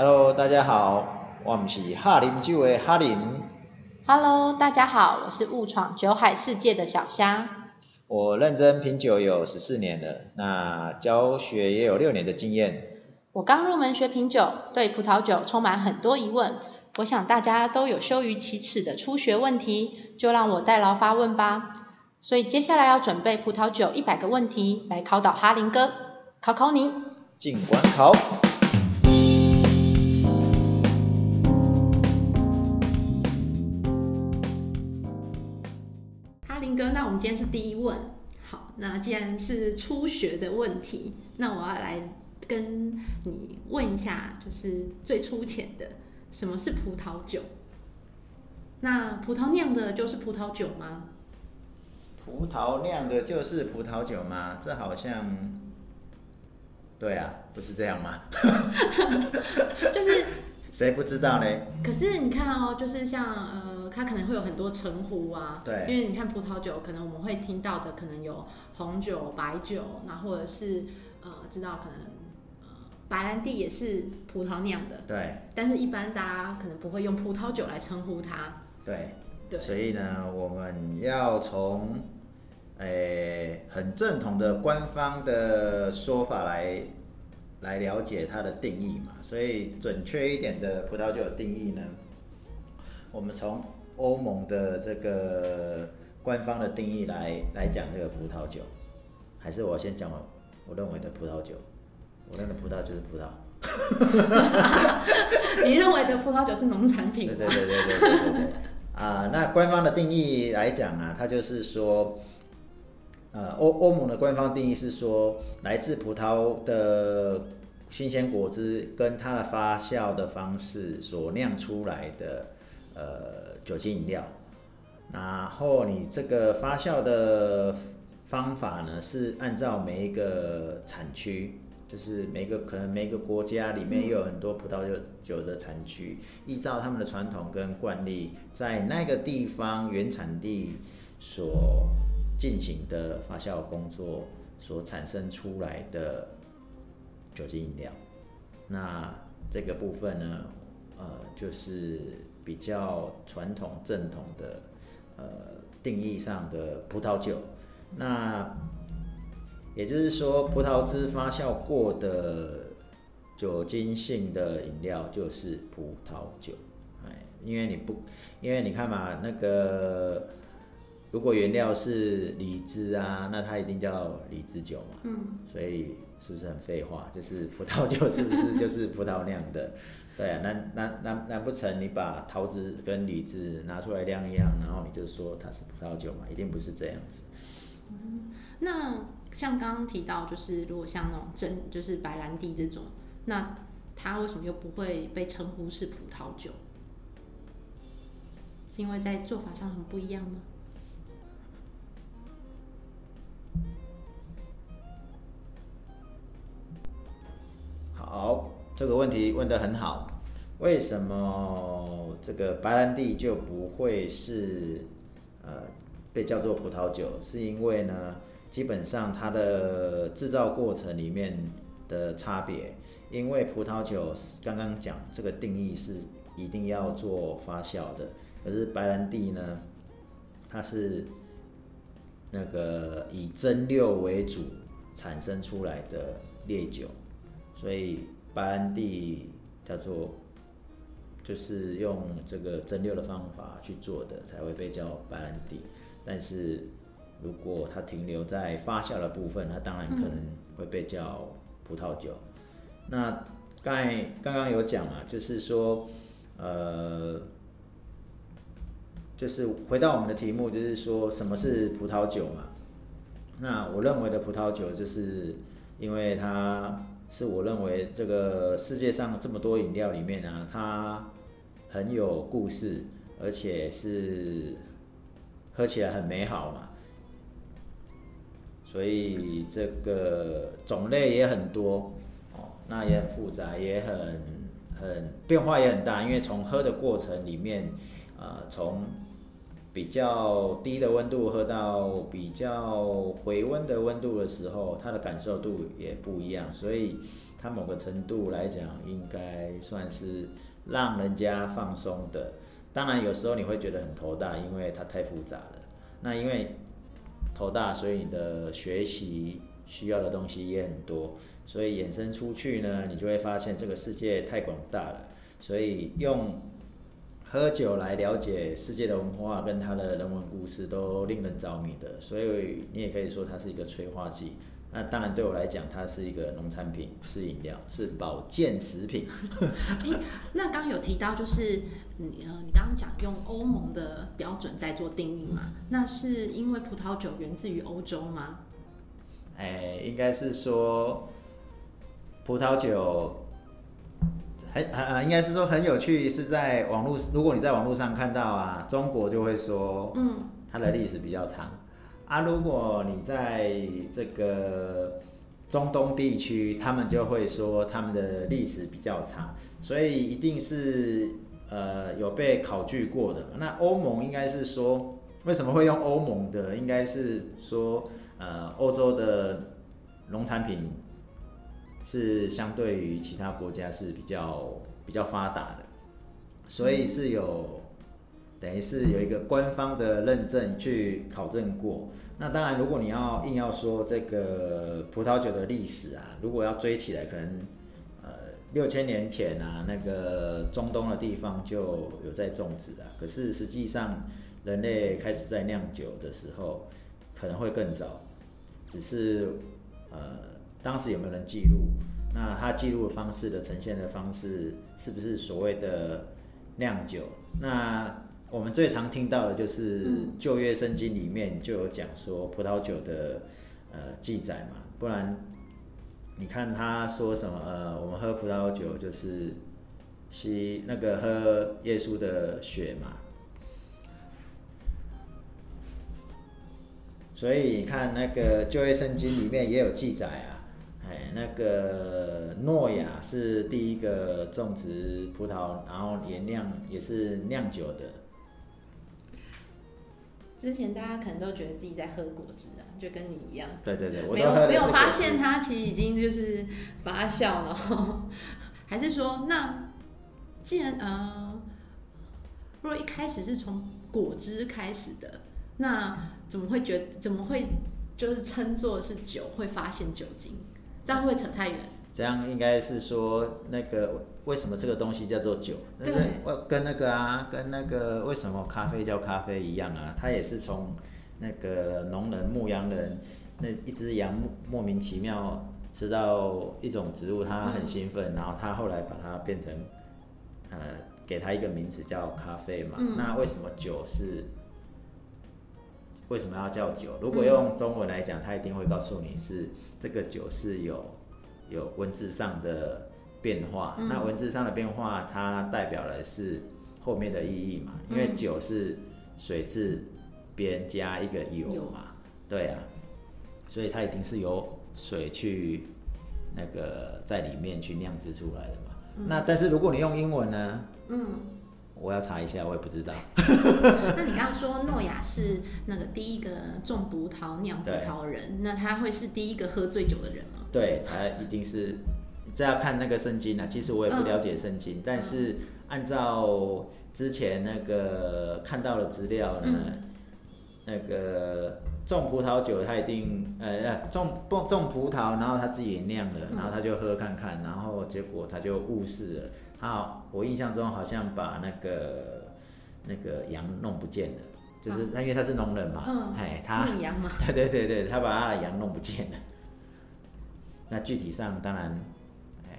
Hello，大家好，我们是哈林酒的哈林。Hello，大家好，我是误闯酒海世界的小虾。我认真品酒有十四年了，那教学也有六年的经验。我刚入门学品酒，对葡萄酒充满很多疑问。我想大家都有羞于启齿的初学问题，就让我代劳发问吧。所以接下来要准备葡萄酒一百个问题来考倒哈林哥，考考你。进关考。今天是第一问。好，那既然是初学的问题，那我要来跟你问一下，就是最粗浅的，什么是葡萄酒？那葡萄酿的就是葡萄酒吗？葡萄酿的就是葡萄酒吗？这好像，对啊，不是这样吗？就是谁不知道呢？可是你看哦，就是像呃，它可能会有很多称呼啊。对。因为你看葡萄酒，可能我们会听到的可能有红酒、白酒，那或者是呃，知道可能呃，白兰地也是葡萄酿的。对。但是，一般大家可能不会用葡萄酒来称呼它。对。对。所以呢，我们要从。诶、欸，很正统的官方的说法来来了解它的定义嘛，所以准确一点的葡萄酒的定义呢，我们从欧盟的这个官方的定义来来讲这个葡萄酒。还是我先讲我我认为的葡萄酒。我认为葡萄就是葡萄。你认为的葡萄酒是农产品对对对对对对对。啊那官方的定义来讲啊它就是说呃欧欧盟的官方定义是说来自葡萄的新鲜果汁跟它的发酵的方式所酿出来的呃酒精饮料，然后你这个发酵的方法呢，是按照每一个产区，就是每个可能每个国家里面又有很多葡萄酒酒的产区，依照他们的传统跟惯例，在那个地方原产地所。进行的发酵工作所产生出来的酒精饮料，那这个部分呢，呃，就是比较传统正统的呃定义上的葡萄酒。那也就是说，葡萄汁发酵过的酒精性的饮料就是葡萄酒。哎，因为你不，因为你看嘛，那个。如果原料是李子啊，那它一定叫李子酒嘛。嗯。所以是不是很废话？就是葡萄酒是不是就是葡萄酿的？对啊，难难难难不成你把桃子跟李子拿出来酿一酿，然后你就说它是葡萄酒嘛？一定不是这样子。嗯。那像刚刚提到，就是如果像那种真就是白兰地这种，那它为什么又不会被称呼是葡萄酒？是因为在做法上很不一样吗？这个问题问得很好。为什么这个白兰地就不会是呃被叫做葡萄酒？是因为呢，基本上它的制造过程里面的差别。因为葡萄酒刚刚讲这个定义是一定要做发酵的，可是白兰地呢，它是那个以蒸馏为主产生出来的烈酒。所以白兰地叫做，就是用这个蒸馏的方法去做的，才会被叫白兰地。但是如果它停留在发酵的部分，它当然可能会被叫葡萄酒。那刚才刚刚有讲啊，就是说，呃，就是回到我们的题目，就是说什么是葡萄酒嘛？那我认为的葡萄酒，就是因为它。是我认为这个世界上这么多饮料里面呢、它很有故事，而且是喝起来很美好嘛，所以这个种类也很多哦，那也很复杂，也很很变化也很大，因为从喝的过程里面，呃，从比较低的温度喝到比较回温的温度的时候，它的感受度也不一样。所以它某个程度来讲，应该算是让人家放松的。当然，有时候你会觉得很头大，因为它太复杂了。那因为头大，所以你的学习需要的东西也很多，所以衍生出去呢，你就会发现这个世界太广大了。所以用喝酒来了解世界的文化跟它的人文故事，都令人着迷的。所以你也可以说它是一个催化剂。那当然对我来讲，它是一个农产品，是饮料，是保健食品。欸，那刚刚有提到就是你呃，你刚刚讲用欧盟的标准在做定义嘛？那是因为葡萄酒源自于欧洲吗？哎、欸，应该是说葡萄酒很很呃，应该是说很有趣，是在网络，如果你在网络上看到啊，中国就会说，嗯，它的历史比较长。啊，如果你在这个中东地区，他们就会说他们的历史比较长，所以一定是呃有被考据过的。那欧盟应该是说，为什么会用欧盟的？应该是说，呃，欧洲的农产品是相对于其他国家是比较比较发达的，所以是有。等于是有一个官方的认证去考证过。那当然，如果你要硬要说这个葡萄酒的历史啊，如果要追起来，可能呃六千年前啊，那个中东的地方就有在种植啊。可是实际上，人类开始在酿酒的时候，可能会更早。只是呃当时有没有人记录？那他记录的方式的呈现的方式，是不是所谓的酿酒？那我们最常听到的就是旧约圣经里面就有讲说葡萄酒的呃记载嘛，不然你看他说什么呃，我们喝葡萄酒就是吸那个喝耶稣的血嘛，所以你看那个旧约圣经里面也有记载啊，哎，那个诺亚是第一个种植葡萄，然后也酿也是酿酒的。之前大家可能都觉得自己在喝果汁啊，就跟你一样。对对对，没有没有发现它其实已经就是发酵了，还是说那既然呃，如果一开始是从果汁开始的，那怎么会觉得怎么会就是称作是酒会发现酒精？这样会扯太远。这样应该是说那个。为什么这个东西叫做酒？那是跟那个啊，跟那个为什么咖啡叫咖啡一样啊？它也是从那个农人、牧羊人，那一只羊莫名其妙吃到一种植物，他很兴奋，然后他后来把它变成，呃，给它一个名字叫咖啡嘛。那为什么酒是？为什么要叫酒？如果用中文来讲，它一定会告诉你是这个酒是有有文字上的。变化，那文字上的变化，它代表的是后面的意义嘛？因为酒是水字边加一个有嘛，对啊，所以它一定是由水去那个在里面去酿制出来的嘛。那但是如果你用英文呢？嗯，我要查一下，我也不知道。那你刚刚说诺亚是那个第一个种葡萄酿葡萄的人，那他会是第一个喝醉酒的人吗？对，他一定是。这要看那个圣经啊，其实我也不了解圣经，嗯、但是按照之前那个看到的资料呢，嗯、那个种葡萄酒他一定呃种不种葡萄，然后他自己也酿了，然后他就喝看看，然后结果他就误事了。好，我印象中好像把那个那个羊弄不见了，就是他因为他是农人嘛，嗯，哎，他牧羊嘛，对对对对，他把他的羊弄不见了。那具体上当然。哎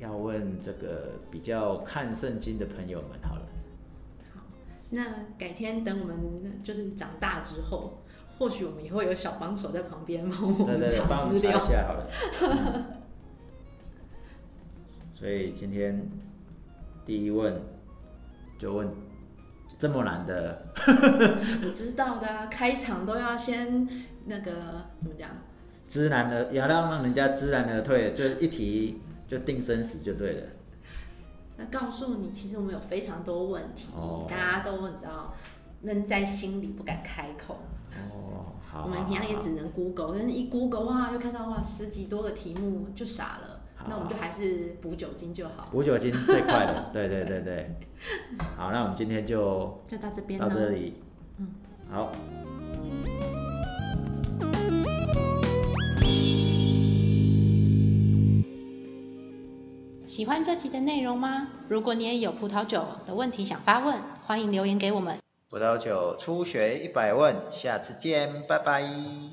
要问这个比较看圣经的朋友们好了。好，那改天等我们就是长大之后，或许我们也会有小帮手在旁边帮我们查资料。一下好了。嗯、所以今天第一问就问这么难的。我知道的、啊，开场都要先那个怎么讲？知难而要让让人家知难而退，就一题。就定生死就对了。那告诉你，其实我们有非常多问题，哦、大家都你知道闷在心里不敢开口。哦，好。我们平常也只能 Google，但是一 Google 哇，就看到哇十几多个题目，就傻了。那我们就还是补酒精就好。补酒精最快的，对对对对。好，那我们今天就就到这边，到这里。嗯，好。喜欢这集的内容吗？如果你也有葡萄酒的问题想发问，欢迎留言给我们。葡萄酒初学一百问，下次见，拜拜。